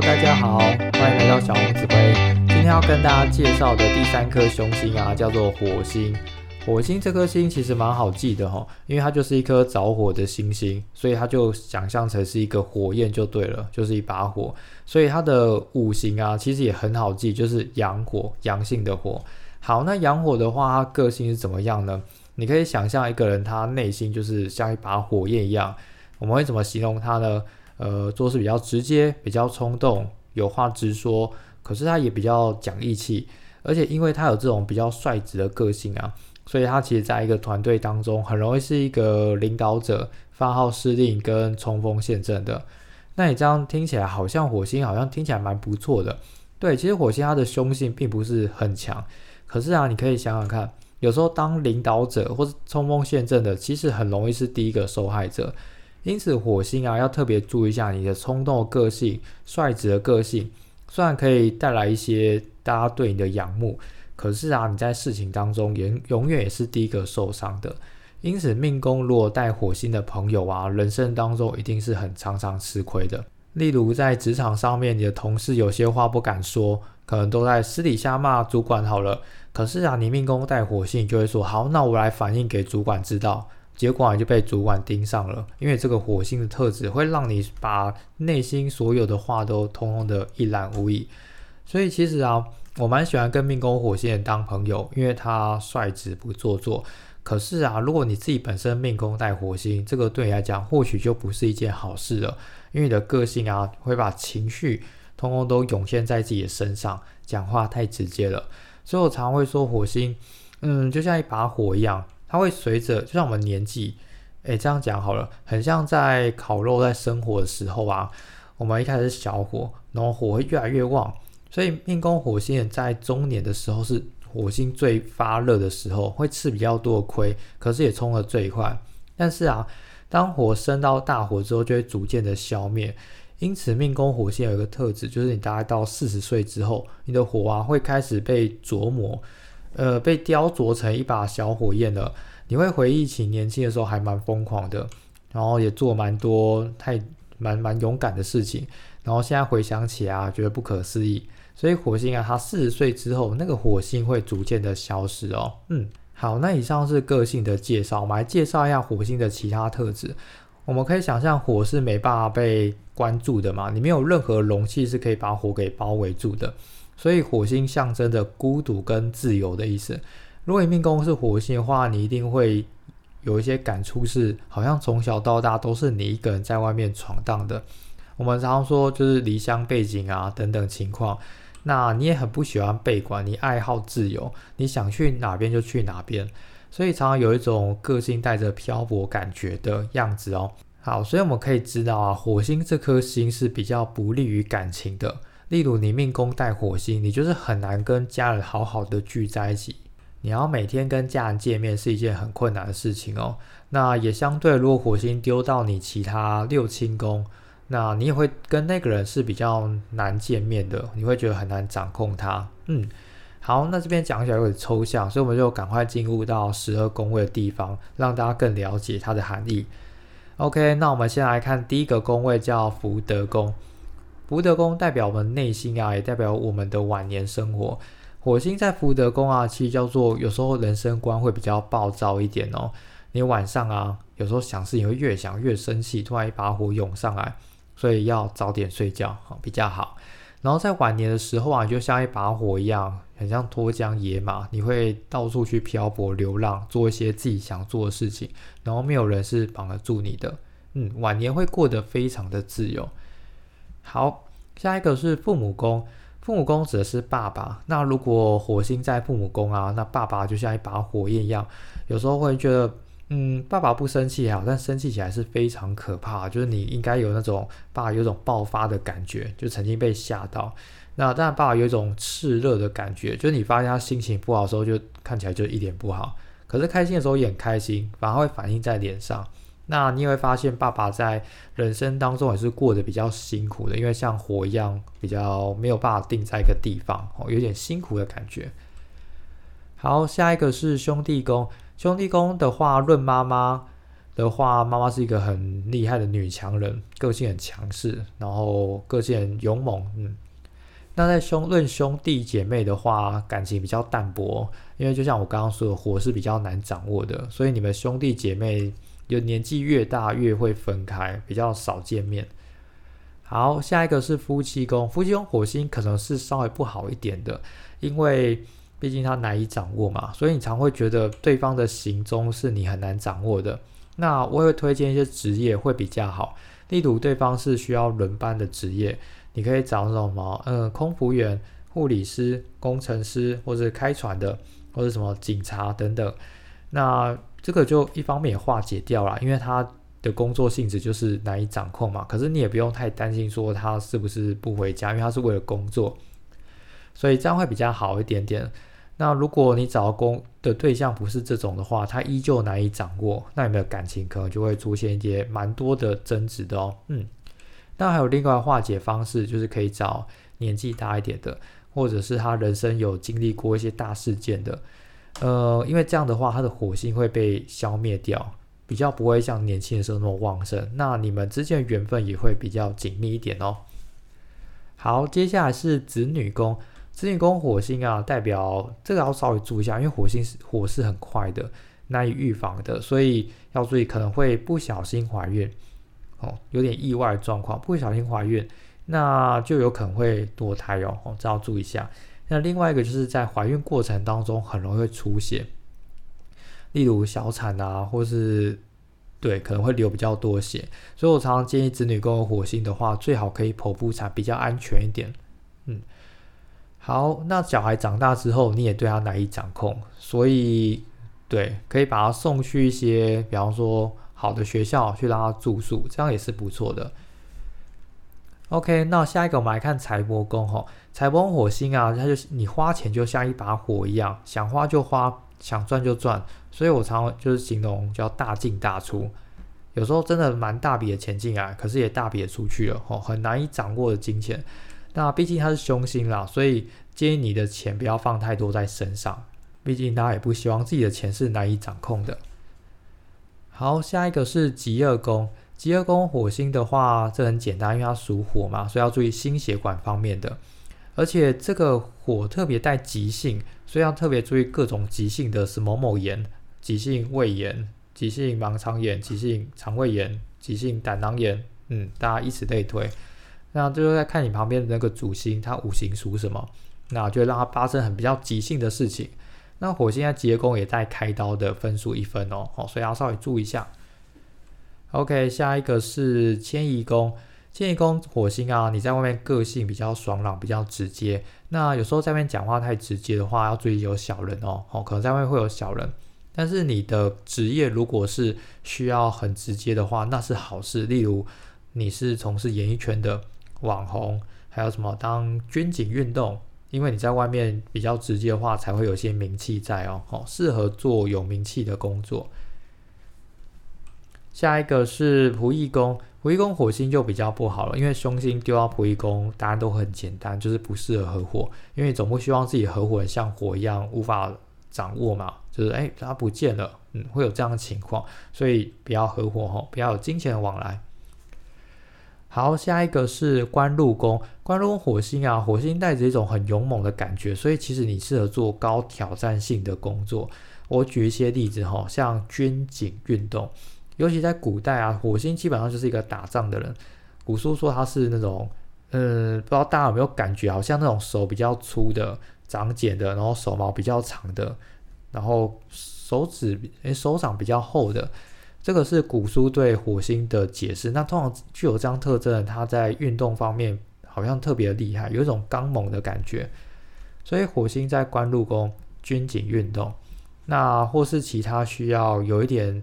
大家好，欢迎来到小红指挥。今天要跟大家介绍的第三颗凶星啊，叫做火星。火星这颗星其实蛮好记的哈，因为它就是一颗着火的星星，所以它就想象成是一个火焰就对了，就是一把火。所以它的五行啊，其实也很好记，就是阳火，阳性的火。好，那阳火的话，它个性是怎么样呢？你可以想象一个人，他内心就是像一把火焰一样。我们会怎么形容他呢？呃，做事比较直接，比较冲动，有话直说。可是他也比较讲义气，而且因为他有这种比较率直的个性啊，所以他其实在一个团队当中很容易是一个领导者，发号施令跟冲锋陷阵的。那你这样听起来好像火星，好像听起来蛮不错的。对，其实火星它的凶性并不是很强，可是啊，你可以想想看，有时候当领导者或是冲锋陷阵的，其实很容易是第一个受害者。因此，火星啊，要特别注意一下你的冲动个性、率直的个性。虽然可以带来一些大家对你的仰慕，可是啊，你在事情当中也永远也是第一个受伤的。因此，命宫如果带火星的朋友啊，人生当中一定是很常常吃亏的。例如在职场上面，你的同事有些话不敢说，可能都在私底下骂主管好了。可是啊，你命宫带火星，就会说好，那我来反映给主管知道。结果就被主管盯上了，因为这个火星的特质会让你把内心所有的话都通通的一览无遗。所以其实啊，我蛮喜欢跟命宫火星人当朋友，因为他率直不做作。可是啊，如果你自己本身命宫带火星，这个对你来讲或许就不是一件好事了，因为你的个性啊会把情绪通通都涌现在自己的身上，讲话太直接了。所以我常会说火星，嗯，就像一把火一样。它会随着，就像我们年纪，诶，这样讲好了，很像在烤肉在生火的时候啊，我们一开始小火，然后火会越来越旺，所以命宫火星在中年的时候是火星最发热的时候，会吃比较多的亏，可是也冲得最快。但是啊，当火升到大火之后，就会逐渐的消灭。因此，命宫火星有一个特质，就是你大概到四十岁之后，你的火啊会开始被琢磨。呃，被雕琢成一把小火焰了。你会回忆起年轻的时候还蛮疯狂的，然后也做蛮多太蛮蛮勇敢的事情。然后现在回想起啊，觉得不可思议。所以火星啊，它四十岁之后，那个火星会逐渐的消失哦。嗯，好，那以上是个性的介绍，我们来介绍一下火星的其他特质。我们可以想象，火是没办法被关注的嘛，你没有任何容器是可以把火给包围住的。所以火星象征着孤独跟自由的意思。如果你命宫是火星的话，你一定会有一些感触，是好像从小到大都是你一个人在外面闯荡的。我们常说就是离乡背景啊等等情况，那你也很不喜欢被管，你爱好自由，你想去哪边就去哪边，所以常常有一种个性带着漂泊感觉的样子哦。好，所以我们可以知道啊，火星这颗星是比较不利于感情的。例如你命宫带火星，你就是很难跟家人好好的聚在一起。你要每天跟家人见面是一件很困难的事情哦。那也相对，如果火星丢到你其他六亲宫，那你也会跟那个人是比较难见面的，你会觉得很难掌控他。嗯，好，那这边讲起来有点抽象，所以我们就赶快进入到十二宫位的地方，让大家更了解它的含义。OK，那我们先来看第一个宫位叫福德宫。福德宫代表我们内心啊，也代表我们的晚年生活。火星在福德宫啊，其实叫做有时候人生观会比较暴躁一点哦。你晚上啊，有时候想事情会越想越生气，突然一把火涌上来，所以要早点睡觉好比较好。然后在晚年的时候啊，就像一把火一样，很像脱缰野马，你会到处去漂泊流浪，做一些自己想做的事情，然后没有人是绑得住你的。嗯，晚年会过得非常的自由。好，下一个是父母宫。父母宫指的是爸爸。那如果火星在父母宫啊，那爸爸就像一把火焰一样，有时候会觉得，嗯，爸爸不生气好，但生气起来是非常可怕。就是你应该有那种爸爸有种爆发的感觉，就曾经被吓到。那当然，爸爸有一种炽热的感觉，就是你发现他心情不好的时候，就看起来就一点不好。可是开心的时候也很开心，反而会反映在脸上。那你也会发现，爸爸在人生当中也是过得比较辛苦的，因为像火一样，比较没有办法定在一个地方，哦，有点辛苦的感觉。好，下一个是兄弟宫。兄弟宫的话，论妈妈，的话，妈妈是一个很厉害的女强人，个性很强势，然后个性很勇猛，嗯。那在兄论兄弟姐妹的话，感情比较淡薄，因为就像我刚刚说的，火是比较难掌握的，所以你们兄弟姐妹就年纪越大越会分开，比较少见面。好，下一个是夫妻宫，夫妻宫火星可能是稍微不好一点的，因为毕竟它难以掌握嘛，所以你常会觉得对方的行踪是你很难掌握的。那我也会推荐一些职业会比较好，例如对方是需要轮班的职业。你可以找什么？嗯，空服员、护理师、工程师，或者开船的，或者什么警察等等。那这个就一方面也化解掉了，因为他的工作性质就是难以掌控嘛。可是你也不用太担心说他是不是不回家，因为他是为了工作，所以这样会比较好一点点。那如果你找工的对象不是这种的话，他依旧难以掌握，那你们的感情可能就会出现一些蛮多的争执的哦。嗯。那还有另外化解方式，就是可以找年纪大一点的，或者是他人生有经历过一些大事件的，呃，因为这样的话，它的火星会被消灭掉，比较不会像年轻的时候那么旺盛。那你们之间的缘分也会比较紧密一点哦。好，接下来是子女宫，子女宫火星啊，代表这个要稍微注意一下，因为火星是火是很快的，难以预防的，所以要注意可能会不小心怀孕。哦，有点意外状况，不小心怀孕，那就有可能会堕胎哦，哦，这要注意一下。那另外一个就是在怀孕过程当中很容易会出血，例如小产啊，或是对可能会流比较多血，所以我常常建议子女宫有火星的话，最好可以剖腹产，比较安全一点。嗯，好，那小孩长大之后，你也对他难以掌控，所以对，可以把他送去一些，比方说。好的学校去让他住宿，这样也是不错的。OK，那下一个我们来看财帛宫哈，财帛火星啊，它就是你花钱就像一把火一样，想花就花，想赚就赚，所以我常就是形容叫大进大出，有时候真的蛮大笔的钱进来，可是也大笔的出去了哦，很难以掌握的金钱。那毕竟它是凶星啦，所以建议你的钱不要放太多在身上，毕竟大家也不希望自己的钱是难以掌控的。好，下一个是极恶宫。极恶宫火星的话，这很简单，因为它属火嘛，所以要注意心血管方面的。而且这个火特别带急性，所以要特别注意各种急性的是某某炎、急性胃炎、急性盲肠炎、急性肠胃炎、急性胆囊炎。嗯，大家以此类推。那就是在看你旁边的那个主星，它五行属什么，那就让它发生很比较急性的事情。那火星在结宫也带开刀的分数一分哦，好，所以要稍微注意一下。OK，下一个是迁移宫，迁移宫火星啊，你在外面个性比较爽朗，比较直接。那有时候在外面讲话太直接的话，要注意有小人哦，哦，可能在外面会有小人。但是你的职业如果是需要很直接的话，那是好事。例如你是从事演艺圈的网红，还有什么当军警运动。因为你在外面比较直接的话，才会有些名气在哦，好，适合做有名气的工作。下一个是仆役宫，仆役宫火星就比较不好了，因为凶星丢到仆役宫，答案都很简单，就是不适合合伙，因为总不希望自己合伙人像火一样无法掌握嘛，就是哎，他不见了，嗯，会有这样的情况，所以不要合伙哈，不要有金钱的往来。好，下一个是官禄宫，官禄宫火星啊，火星带着一种很勇猛的感觉，所以其实你适合做高挑战性的工作。我举一些例子哈，像军警运动，尤其在古代啊，火星基本上就是一个打仗的人。古书说他是那种，嗯，不知道大家有没有感觉，好像那种手比较粗的、长茧的，然后手毛比较长的，然后手指诶手掌比较厚的。这个是古书对火星的解释。那通常具有这样特征，的，他在运动方面好像特别厉害，有一种刚猛的感觉。所以火星在官禄宫、军警运动，那或是其他需要有一点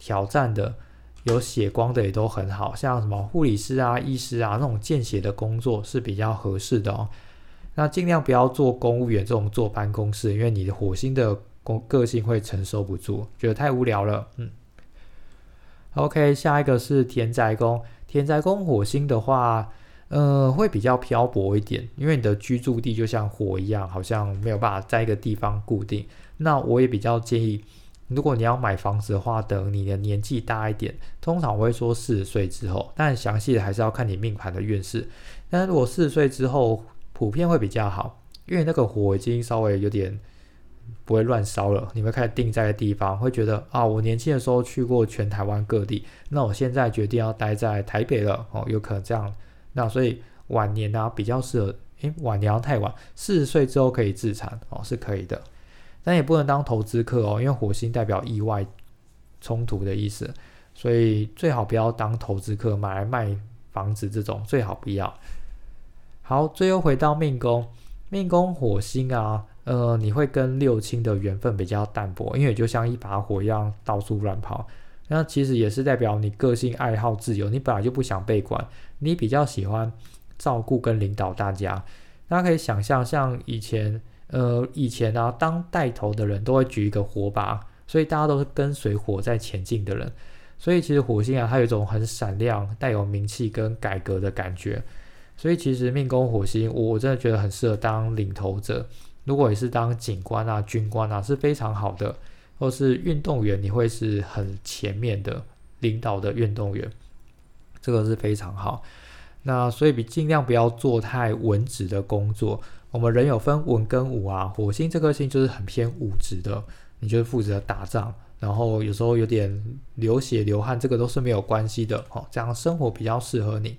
挑战的、有血光的也都很好，像什么护理师啊、医师啊那种见血的工作是比较合适的哦。那尽量不要做公务员这种坐办公室，因为你的火星的工个性会承受不住，觉得太无聊了，嗯。OK，下一个是田宅宫。田宅宫火星的话，呃，会比较漂泊一点，因为你的居住地就像火一样，好像没有办法在一个地方固定。那我也比较建议如果你要买房子的话，等你的年纪大一点，通常我会说四十岁之后，但详细的还是要看你命盘的运势。但是如果四十岁之后，普遍会比较好，因为那个火已经稍微有点不会乱烧了，你会开始定在的地方，会觉得啊，我年轻的时候去过全台湾各地，那我现在决定要待在台北了哦，有可能这样。那所以晚年呢比较适合，诶，晚年要太晚，四十岁之后可以自产哦，是可以的。但也不能当投资客哦，因为火星代表意外冲突的意思，所以最好不要当投资客，买来卖房子这种最好不要。好，最后回到命宫，命宫火星啊，呃，你会跟六亲的缘分比较淡薄，因为就像一把火一样到处乱跑。那其实也是代表你个性爱好自由，你本来就不想被管，你比较喜欢照顾跟领导大家。大家可以想象，像以前。呃，以前呢，当带头的人都会举一个火把，所以大家都是跟随火在前进的人。所以其实火星啊，它有一种很闪亮、带有名气跟改革的感觉。所以其实命宫火星，我真的觉得很适合当领头者。如果也是当警官啊、军官啊，是非常好的；或是运动员，你会是很前面的领导的运动员，这个是非常好。那所以比尽量不要做太文职的工作。我们人有分文跟武啊，火星这颗星就是很偏武职的，你就是负责打仗，然后有时候有点流血流汗，这个都是没有关系的哦。这样生活比较适合你。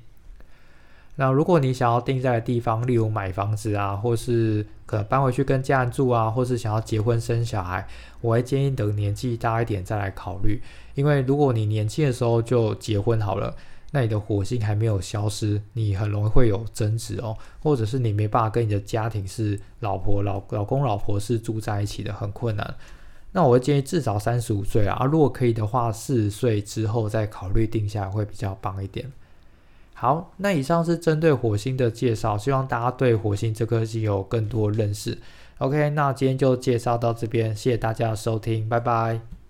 那如果你想要定在的地方，例如买房子啊，或是可能搬回去跟家人住啊，或是想要结婚生小孩，我会建议等年纪大一点再来考虑，因为如果你年轻的时候就结婚好了。那你的火星还没有消失，你很容易会有争执哦，或者是你没办法跟你的家庭是老婆老老公老婆是住在一起的，很困难。那我会建议至少三十五岁啊，如果可以的话，四十岁之后再考虑定下来会比较棒一点。好，那以上是针对火星的介绍，希望大家对火星这颗星有更多认识。OK，那今天就介绍到这边，谢谢大家的收听，拜拜。